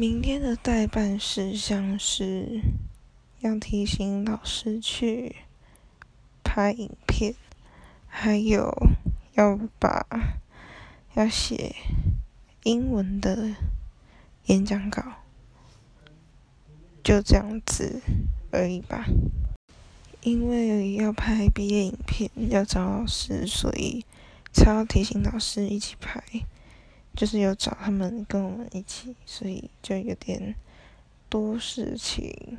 明天的代办事项是要提醒老师去拍影片，还有要把要写英文的演讲稿，就这样子而已吧。因为要拍毕业影片，要找老师，所以才要提醒老师一起拍。就是有找他们跟我们一起，所以就有点多事情。